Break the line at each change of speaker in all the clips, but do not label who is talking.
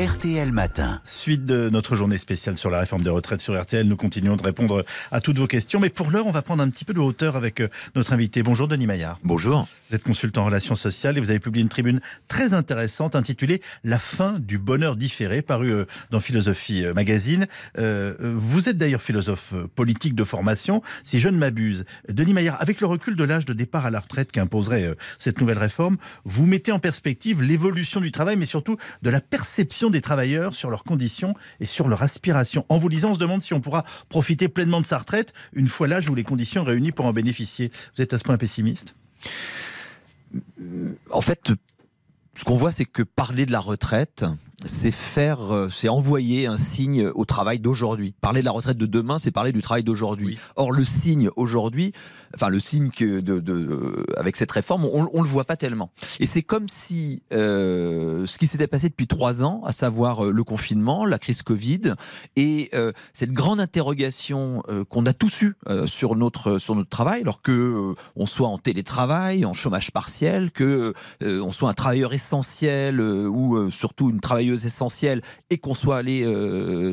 RTL Matin.
Suite de notre journée spéciale sur la réforme des retraites sur RTL, nous continuons de répondre à toutes vos questions. Mais pour l'heure, on va prendre un petit peu de hauteur avec euh, notre invité. Bonjour Denis Maillard.
Bonjour.
Vous êtes consultant en relations sociales et vous avez publié une tribune très intéressante intitulée La fin du bonheur différé, parue euh, dans Philosophie euh, Magazine. Vous êtes d'ailleurs philosophe politique de formation, si je ne m'abuse. Denis Maillard, avec le recul de l'âge de départ à la retraite qu'imposerait cette nouvelle réforme, vous mettez en perspective l'évolution du travail, mais surtout de la perception des travailleurs sur leurs conditions et sur leur aspiration. En vous lisant, on se demande si on pourra profiter pleinement de sa retraite une fois l'âge où les conditions réunies pour en bénéficier. Vous êtes à ce point pessimiste?
En fait, ce qu'on voit, c'est que parler de la retraite, c'est faire, euh, c'est envoyer un signe au travail d'aujourd'hui. Parler de la retraite de demain, c'est parler du travail d'aujourd'hui. Or, le signe aujourd'hui, enfin le signe que de, de avec cette réforme, on, on le voit pas tellement. Et c'est comme si euh, ce qui s'était passé depuis trois ans, à savoir euh, le confinement, la crise Covid, et euh, cette grande interrogation euh, qu'on a tous eu euh, sur notre sur notre travail, alors que euh, on soit en télétravail, en chômage partiel, que on soit un travailleur essentiel ou surtout une travailleuse essentielle et qu'on soit allé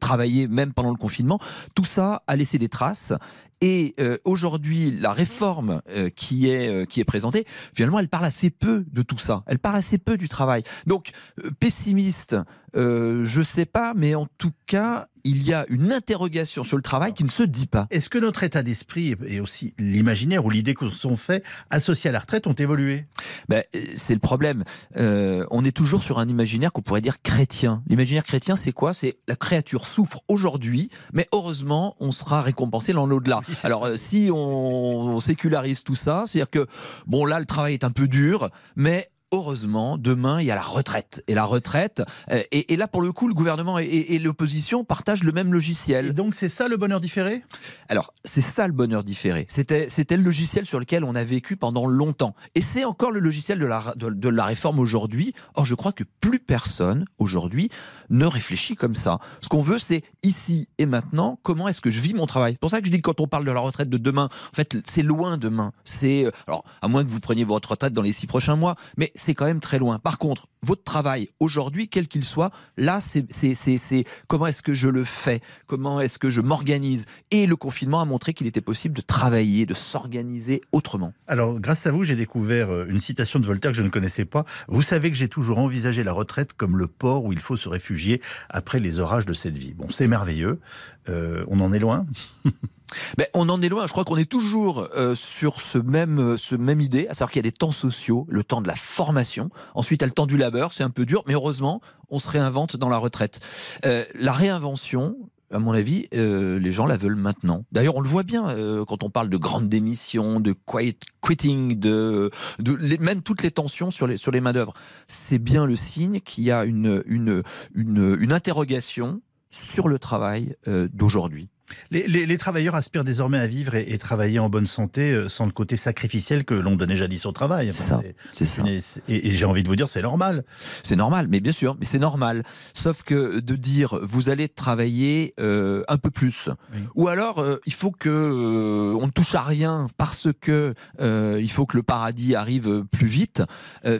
travailler même pendant le confinement, tout ça a laissé des traces. Et euh, aujourd'hui, la réforme euh, qui, est, euh, qui est présentée, finalement, elle parle assez peu de tout ça. Elle parle assez peu du travail. Donc, pessimiste, je ne sais pas, mais en tout cas, il y a une interrogation sur le travail qui ne se dit pas.
Est-ce que notre état d'esprit et aussi l'imaginaire ou l'idée qu'on s'en fait associée à la retraite ont évolué?
Ben, C'est le problème. Euh, on est toujours sur un imaginaire qu'on pourrait dire chrétien. L'imaginaire chrétien, c'est quoi? C'est la créature souffre aujourd'hui, mais heureusement, on sera récompensé dans l'au-delà. Alors, euh, si on, on sécularise tout ça, c'est-à-dire que, bon, là, le travail est un peu dur, mais heureusement, demain, il y a la retraite. Et la retraite, euh, et, et là, pour le coup, le gouvernement et, et l'opposition partagent le même logiciel.
Et donc, c'est ça le bonheur différé?
Alors, c'est ça le bonheur différé. C'était, c'était le logiciel sur lequel on a vécu pendant longtemps. Et c'est encore le logiciel de la, de, de la réforme aujourd'hui. Or, je crois que plus personne, aujourd'hui, ne réfléchit comme ça. Ce qu'on veut, c'est ici et maintenant, comment est-ce que je vis mon travail? C'est pour ça que je dis que quand on parle de la retraite de demain, en fait, c'est loin demain. C'est, euh, alors, à moins que vous preniez votre retraite dans les six prochains mois, mais c'est quand même très loin. Par contre, votre travail aujourd'hui, quel qu'il soit, là, c'est comment est-ce que je le fais? Comment est-ce que je m'organise? Et le confinement a montré qu'il était possible de travailler, de s'organiser autrement.
Alors, grâce à vous, j'ai découvert euh, une citation de Voltaire que je ne connaissais pas. Vous savez que j'ai toujours envisagé la retraite comme le port où il faut se réfugier après les orages de cette vie. Bon, c'est merveilleux. Euh, on en est loin?
Ben, on en est loin. Je crois qu'on est toujours euh, sur ce même, euh, ce même idée, à savoir qu'il y a des temps sociaux, le temps de la formation. Ensuite, il y a le temps du labeur. C'est un peu dur, mais heureusement, on se réinvente dans la retraite. Euh, la réinvention, à mon avis, les gens la veulent maintenant. D'ailleurs, on le voit bien quand on parle de grandes démissions, de quiet quitting, de, même toutes les tensions sur les, sur les main-d'œuvre. C'est bien le signe qu'il y a une, une, une, interrogation sur le travail d'aujourd'hui.
Les, les, les, travailleurs aspirent désormais à vivre et, et, travailler en bonne santé euh, sans le côté sacrificiel que l'on donnait jadis au travail.
Enfin, c'est ça.
Et, et j'ai envie de vous dire, c'est normal.
C'est normal, mais bien sûr, mais c'est normal. Sauf que de dire, vous allez travailler euh, un peu plus, oui. ou alors euh, il faut que euh, on ne touche à rien parce que euh, il faut que le paradis arrive plus vite.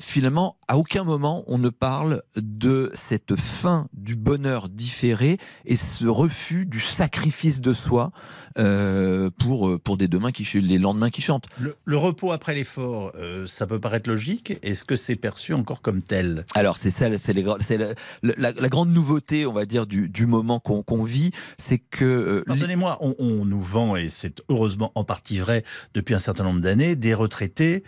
Finalement, à aucun moment on ne parle de cette fin du bonheur différé et ce refus du sacrifice de soi euh, pour, pour des demain qui, les lendemains qui chantent.
Le, le repos après l'effort, euh, ça peut paraître logique. Est-ce que c'est perçu encore comme tel?
Alors c'est ça, c'est la, la, la, grande nouveauté, on va dire, du, du moment qu'on qu vit, c'est que... Euh,
Pardonnez-moi, on, on nous vend, et c'est heureusement en partie vrai depuis un certain nombre d'années, des retraités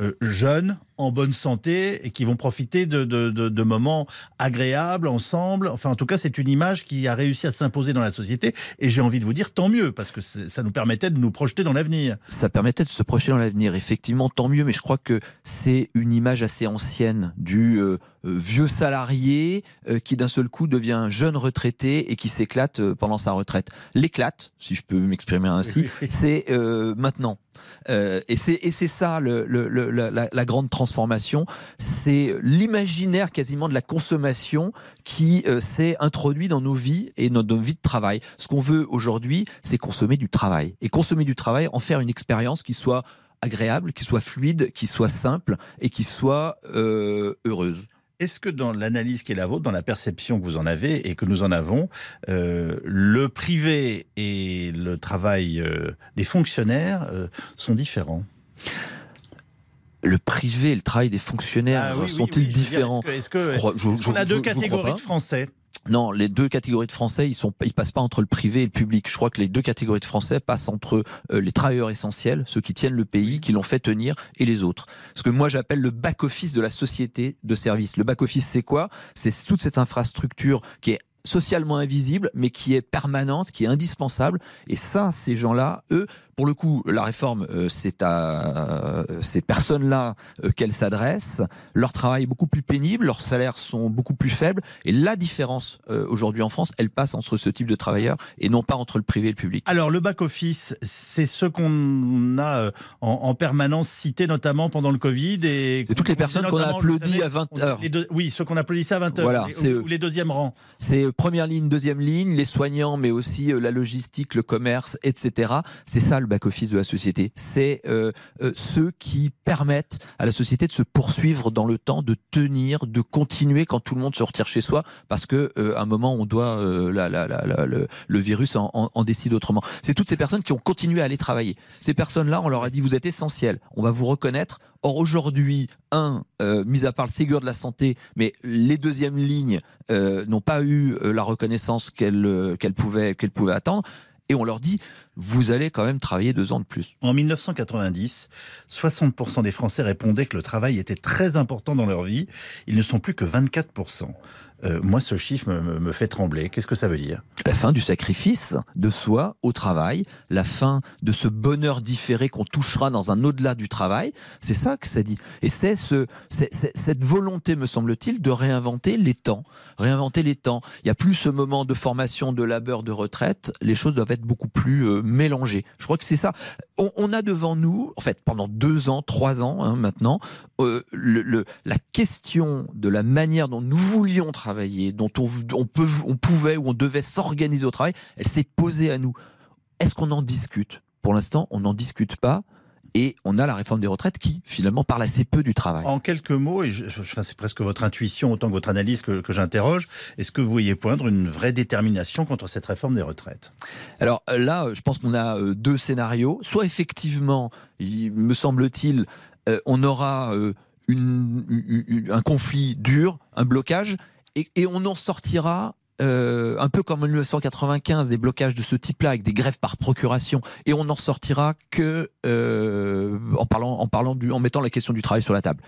euh, jeunes, en bonne santé et qui vont profiter de, de, de, de, moments agréables ensemble. Enfin, en tout cas, c'est une image qui a réussi à s'imposer dans la société. Et j'ai envie de vous dire, tant mieux, parce que ça nous permettait de nous projeter dans l'avenir.
Ça permettait de se projeter dans l'avenir, effectivement, tant mieux. Mais je crois que c'est une image assez ancienne du euh, vieux salarié euh, qui d'un seul coup devient jeune retraité et qui s'éclate euh, pendant sa retraite. L'éclate, si je peux m'exprimer ainsi, c'est euh, maintenant. Euh, et c'est ça le, le, le, la, la, grande transformation, c'est l'imaginaire quasiment de la consommation qui euh, s'est introduit dans nos vies et dans nos vies de travail. Ce qu'on veut aujourd'hui, c'est consommer du travail. Et consommer du travail, en faire une expérience qui soit agréable, qui soit fluide, qui soit simple et qui soit euh, heureuse.
Est-ce que dans l'analyse qui est la vôtre, dans la perception que vous en avez et que nous en avons, euh, le privé et le travail des fonctionnaires sont différents?
Le privé et le travail des fonctionnaires
Ah oui,
sont-ils
oui,
différents
Est-ce qu'on a
je-
deux
je
catégories de Français?
Non, les deux catégories de Français, ils sont, ils passent pas entre le privé et le public. Je crois que les deux catégories de Français passent entre euh, les travailleurs essentiels, ceux qui tiennent le pays, qui l'ont fait tenir, et les autres. Ce que moi j'appelle le back office de la société de service. Le back office, c'est quoi? C'est toute cette infrastructure qui est socialement invisible, mais qui est permanente, qui est indispensable. Et ça, ces gens-là, eux, pour le coup, la réforme, euh, c'est à euh, ces personnes-là euh, qu'elle s'adresse. Leur travail est beaucoup plus pénible, leurs salaires sont beaucoup plus faibles. Et la différence aujourd'hui en France, elle passe entre ce type de travailleurs et non pas entre le privé et le public.
Alors, le back-office, c'est ce qu'on a en, en permanence cité, notamment pendant le Covid. et
C'est toutes les personnes qu'on a
notamment, vous
applaudi
savez,
à 20
on-
heures.
les deux- oui, ceux qu'on applaudissait à 20 heures.
Voilà,
les-
c'est
les deuxièmes rangs.
C'est première ligne, deuxième ligne, les soignants, mais aussi la logistique, le commerce, etc. C'est ça le back-office de la société. C'est euh, euh, ceux qui permettent à la société de se poursuivre dans le temps, de tenir, de continuer quand tout le monde se retire chez soi, parce que euh, à un moment on doit euh, le, virus en, décide autrement. C'est toutes ces personnes qui ont continué à aller travailler. Ces personnes-là, on leur a dit vous êtes essentiels, on va vous reconnaître. Or aujourd'hui, un, mis à part le Ségur de la santé, mais les deuxièmes lignes n'ont pas eu la reconnaissance qu'elles pouvaient attendre. Et on leur dit, vous allez quand même travailler deux ans de plus.
En 1990, 60% des Français répondaient que le travail était très important dans leur vie. Ils ne sont plus que 24%. Euh, moi, ce chiffre me, fait trembler. Qu'est-ce que ça veut dire?
La fin du sacrifice de soi au travail, la fin de ce bonheur différé qu'on touchera dans un au-delà du travail, c'est ça que ça dit. Et c'est ce, c'est- c'est- cette volonté, me semble-t-il, de réinventer les temps. Réinventer les temps. Il n'y a plus ce moment de formation, de labeur, de retraite. Les choses doivent être beaucoup plus euh, mélangées. Je crois que c'est ça. On, a devant nous, en fait, pendant deux ans, trois ans hein, maintenant, euh, la question de la manière dont nous voulions travailler, dont on, on, peut, on pouvait ou on devait s'organiser au travail, elle s'est posée à nous. Est-ce qu'on en discute? Pour l'instant, on n'en discute pas. Et on a la réforme des retraites qui, finalement, parle assez peu du travail.
En quelques mots, et je, je- enfin, c'est presque votre intuition autant que votre analyse que, que j'interroge, est-ce que vous voyez poindre une vraie détermination contre cette réforme des retraites?
Alors là, euh, je pense qu'on a euh, deux scénarios. Soit effectivement, il me semble-t-il, euh, on aura euh, une- une- une- un conflit dur, un blocage, et, et on en sortira. Euh, un peu comme en 1995, des blocages de ce type-là, avec des grèves par procuration, et on n'en sortira que euh, en parlant, en parlant du, en mettant la question du travail sur la table.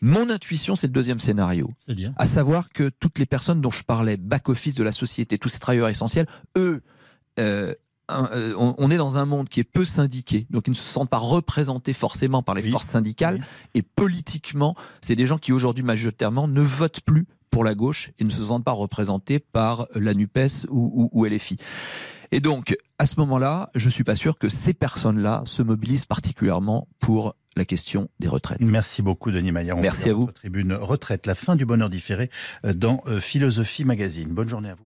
Mon intuition, c'est le deuxième scénario
C'est-à-dire
à savoir que toutes les personnes dont je parlais, back-office de la société, tous ces travailleurs essentiels, eux, euh, un- euh, on, on est dans un monde qui est peu syndiqué, donc ils ne se sentent pas représentés forcément par les
Oui.
forces syndicales,
Oui.
et politiquement, c'est des gens qui aujourd'hui majoritairement ne votent plus pour la gauche et ne se sentent pas représentés par la NUPES ou, ou, ou LFI. Et donc, à ce moment-là, je suis pas sûr que ces personnes-là se mobilisent particulièrement pour la question des retraites.
Merci beaucoup, Denis Maillard.
Merci à vous.
Tribune retraite, la fin du bonheur différé euh, dans euh, Philosophie Magazine. Bonne journée à vous.